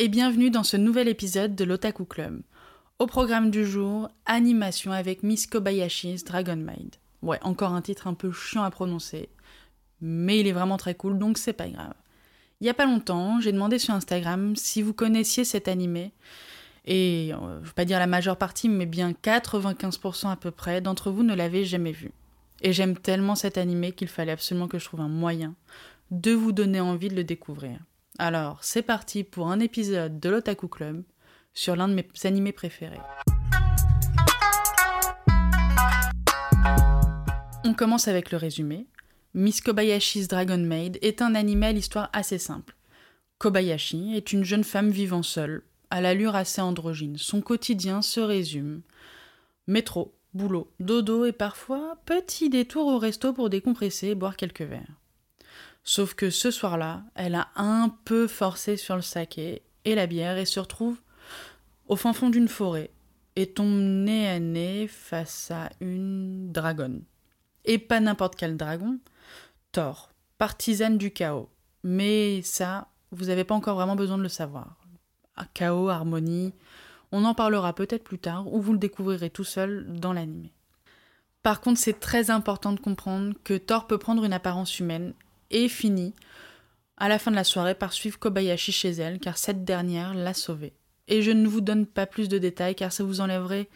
et bienvenue dans ce nouvel épisode de l'Otaku Club. Au programme du jour, animation avec Miss Kobayashi's Dragon Maid. Ouais, encore un titre un peu chiant à prononcer, mais il est vraiment très cool donc c'est pas grave. Il y a pas longtemps, j'ai demandé sur Instagram si vous connaissiez cet animé, et euh, je vais pas dire la majeure partie, mais bien 95% à peu près d'entre vous ne l'avaient jamais vu. Et j'aime tellement cet animé qu'il fallait absolument que je trouve un moyen de vous donner envie de le découvrir. Alors, c'est parti pour un épisode de l'Otaku Club sur l'un de mes animés préférés. On commence avec le résumé. Miss Kobayashi's Dragon Maid est un animé à l'histoire assez simple. Kobayashi est une jeune femme vivant seule, à l'allure assez androgyne. Son quotidien se résume métro, boulot, dodo et parfois petit détour au resto pour décompresser et boire quelques verres. Sauf que ce soir-là, elle a un peu forcé sur le saké et la bière et se retrouve au fin fond d'une forêt et tombe nez à nez face à une dragonne. Et pas n'importe quel dragon, Thor, partisane du chaos. Mais ça, vous n'avez pas encore vraiment besoin de le savoir. Ah, chaos, harmonie, on en parlera peut-être plus tard ou vous le découvrirez tout seul dans l'anime. Par contre, c'est très important de comprendre que Thor peut prendre une apparence humaine et finit à la fin de la soirée par suivre Kobayashi chez elle, car cette dernière l'a sauvée. Et je ne vous donne pas plus de détails, car ça vous enlèverait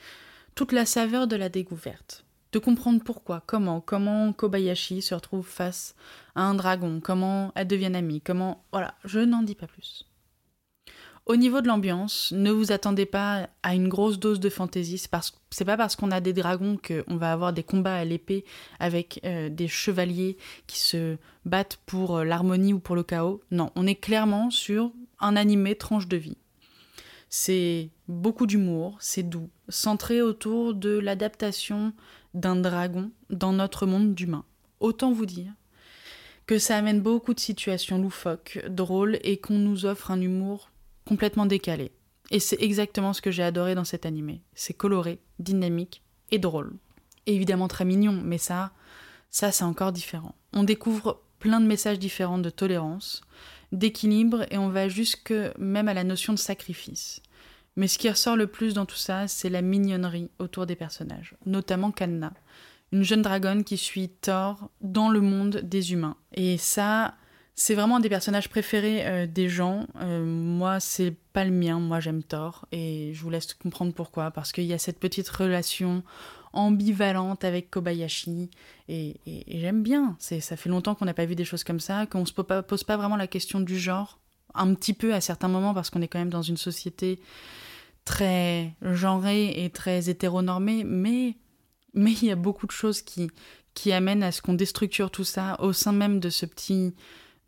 toute la saveur de la découverte. De comprendre pourquoi, comment, comment Kobayashi se retrouve face à un dragon, comment elles deviennent amies, comment... Voilà, je n'en dis pas plus. Au niveau de l'ambiance, ne vous attendez pas à une grosse dose de fantaisie. C'est pas parce qu'on a des dragons qu'on va avoir des combats à l'épée avec euh, des chevaliers qui se battent pour euh, l'harmonie ou pour le chaos. Non, on est clairement sur un animé tranche de vie. C'est beaucoup d'humour, c'est doux, centré autour de l'adaptation d'un dragon dans notre monde d'humains. Autant vous dire que ça amène beaucoup de situations loufoques, drôles et qu'on nous offre un humour complètement décalé. Et c'est exactement ce que j'ai adoré dans cet animé. C'est coloré, dynamique et drôle. évidemment très mignon, mais ça, ça c'est encore différent. On découvre plein de messages différents de tolérance, d'équilibre et on va jusque même à la notion de sacrifice. Mais ce qui ressort le plus dans tout ça, c'est la mignonnerie autour des personnages, notamment Kanna, une jeune dragonne qui suit Thor dans le monde des humains. Et ça, c'est vraiment un des personnages préférés euh, des gens. Euh, moi, c'est pas le mien. Moi, j'aime Thor. Et je vous laisse comprendre pourquoi. Parce qu'il y a cette petite relation ambivalente avec Kobayashi. Et, j'aime bien. Ça fait longtemps qu'on n'a pas vu des choses comme ça. Qu'on se pose pas vraiment la question du genre. Un petit peu à certains moments, parce qu'on est quand même dans une société très genrée et très hétéronormée. Mais mais il y a beaucoup de choses qui, qui amènent à ce qu'on déstructure tout ça au sein même de ce petit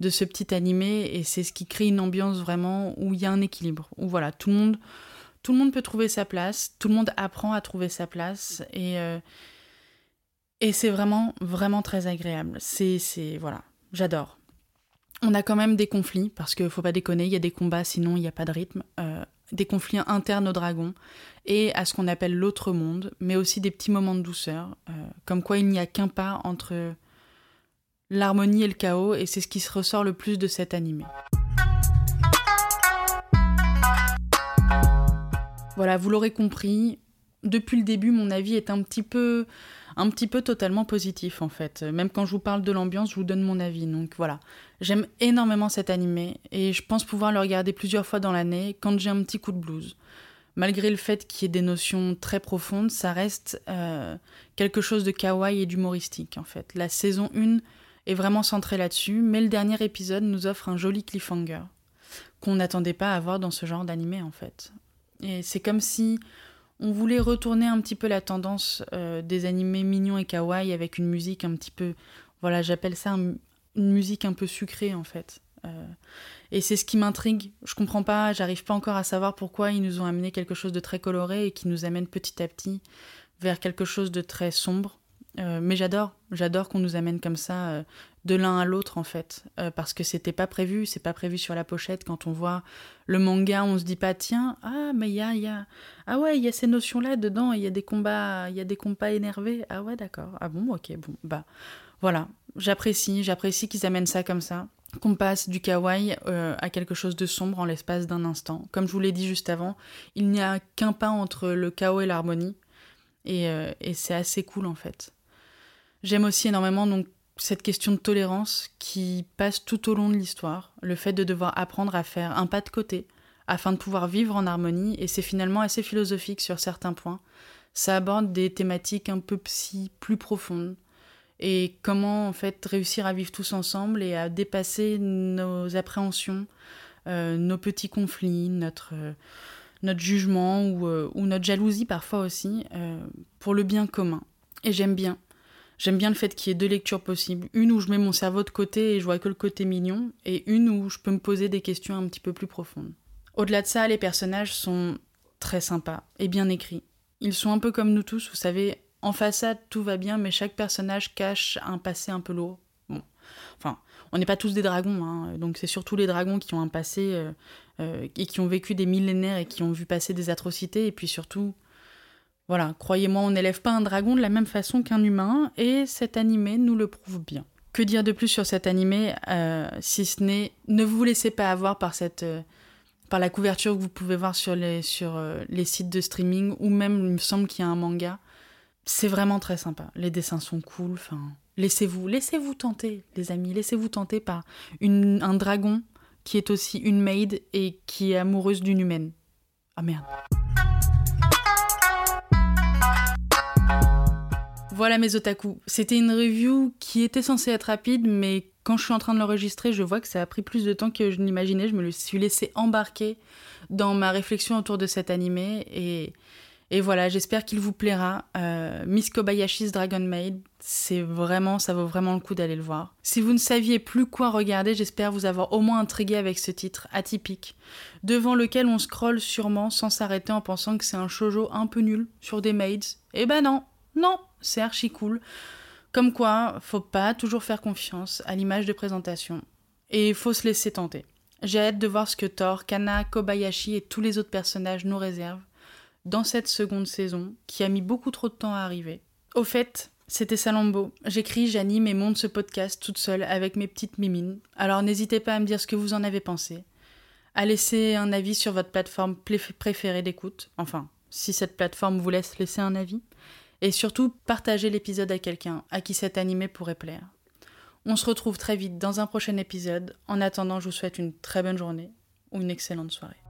de ce petit animé et c'est ce qui crée une ambiance vraiment où il y a un équilibre où voilà tout le monde tout le monde peut trouver sa place tout le monde apprend à trouver sa place et euh, et c'est vraiment vraiment très agréable. C'est voilà j'adore. On a quand même des conflits parce qu'il faut pas déconner il y a des combats sinon il n'y a pas de rythme euh, des conflits internes aux dragons et à ce qu'on appelle l'autre monde mais aussi des petits moments de douceur euh, comme quoi il n'y a qu'un pas entre l'harmonie et le chaos, et c'est ce qui se ressort le plus de cet animé. Voilà, vous l'aurez compris, depuis le début, mon avis est un petit peu, un petit peu totalement positif en fait. Même quand je vous parle de l'ambiance, je vous donne mon avis. Donc voilà, j'aime énormément cet animé et je pense pouvoir le regarder plusieurs fois dans l'année quand j'ai un petit coup de blues. Malgré le fait qu'il y ait des notions très profondes, ça reste euh, quelque chose de kawaii et d'humoristique en fait. La saison 1 est vraiment centré là-dessus, mais le dernier épisode nous offre un joli cliffhanger qu'on n'attendait pas à voir dans ce genre d'animé en fait. Et c'est comme si on voulait retourner un petit peu la tendance euh, des animés mignons et kawaii avec une musique un petit peu, voilà, j'appelle ça une musique un peu sucrée en fait. Euh, et c'est ce qui m'intrigue. Je comprends pas, j'arrive pas encore à savoir pourquoi ils nous ont amené quelque chose de très coloré et qui nous amène petit à petit vers quelque chose de très sombre. Euh, mais j'adore, j'adore qu'on nous amène comme ça euh, de l'un à l'autre en fait, euh, parce que c'était pas prévu, c'est pas prévu sur la pochette. Quand on voit le manga, on se dit pas tiens ah mais il y a, y a ah ouais il y a ces notions là dedans, il y a des combats, il y a des combats énervés. Ah ouais d'accord, ah bon ok bon bah voilà, j'apprécie, j'apprécie qu'ils amènent ça comme ça. qu'on passe du kawaii à quelque chose de sombre en l'espace d'un instant. Comme je vous l'ai dit juste avant, il n'y a qu'un pas entre le chaos et l'harmonie, et, et c'est assez cool en fait. J'aime aussi énormément donc cette question de tolérance qui passe tout au long de l'histoire, le fait de devoir apprendre à faire un pas de côté afin de pouvoir vivre en harmonie, et c'est finalement assez philosophique sur certains points. Ça aborde des thématiques un peu psy, plus profondes, et comment en fait réussir à vivre tous ensemble et à dépasser nos appréhensions, euh, nos petits conflits, notre, euh, jugement euh, ou, notre jalousie parfois aussi, pour le bien commun. Et j'aime bien. J'aime bien le fait qu'il y ait deux lectures possibles. Une où je mets mon cerveau de côté et je vois que le côté mignon, et une où je peux me poser des questions un petit peu plus profondes. Au-delà de ça, les personnages sont très sympas et bien écrits. Ils sont un peu comme nous tous, vous savez, en façade, tout va bien, mais chaque personnage cache un passé un peu lourd. Bon, enfin, on n'est pas tous des dragons, hein, donc c'est surtout les dragons qui ont un passé euh, euh, et qui ont vécu des millénaires et qui ont vu passer des atrocités, et puis surtout, voilà, croyez-moi, on n'élève pas un dragon de la même façon qu'un humain, et cet animé nous le prouve bien. Que dire de plus sur cet animé, euh, si ce n'est ne vous laissez pas avoir par cette par la couverture que vous pouvez voir sur les, sur, les sites de streaming, ou même, il me semble qu'il y a un manga c'est vraiment très sympa. Les dessins sont cool. Enfin, laissez-vous, laissez-vous tenter, les amis. Laissez-vous tenter par une, un dragon qui est aussi une maid et qui est amoureuse d'une humaine. Ah merde. Voilà mes otaku. C'était une review qui était censée être rapide, mais quand je suis en train de l'enregistrer, je vois que ça a pris plus de temps que je n'imaginais. Je me suis laissé embarquer dans ma réflexion autour de cet animé et voilà, j'espère qu'il vous plaira. Euh, Miss Kobayashi's Dragon Maid, c'est vraiment, ça vaut vraiment le coup d'aller le voir. Si vous ne saviez plus quoi regarder, j'espère vous avoir au moins intrigué avec ce titre atypique, devant lequel on scrolle sûrement sans s'arrêter en pensant que c'est un shoujo un peu nul sur des maids. Eh ben non, non, c'est archi cool. Comme quoi, faut pas toujours faire confiance à l'image de présentation. Et faut se laisser tenter. J'ai hâte de voir ce que Thor, Kana, Kobayashi et tous les autres personnages nous réservent dans cette seconde saison, qui a mis beaucoup trop de temps à arriver. Au fait, c'était Salambo. J'écris, j'anime et monte ce podcast toute seule avec mes petites mimines. Alors n'hésitez pas à me dire ce que vous en avez pensé. À laisser un avis sur votre plateforme préférée d'écoute. Enfin, si cette plateforme vous laisse laisser un avis. Et surtout, partagez l'épisode à quelqu'un à qui cet animé pourrait plaire. On se retrouve très vite dans un prochain épisode. En attendant, je vous souhaite une très bonne journée ou une excellente soirée.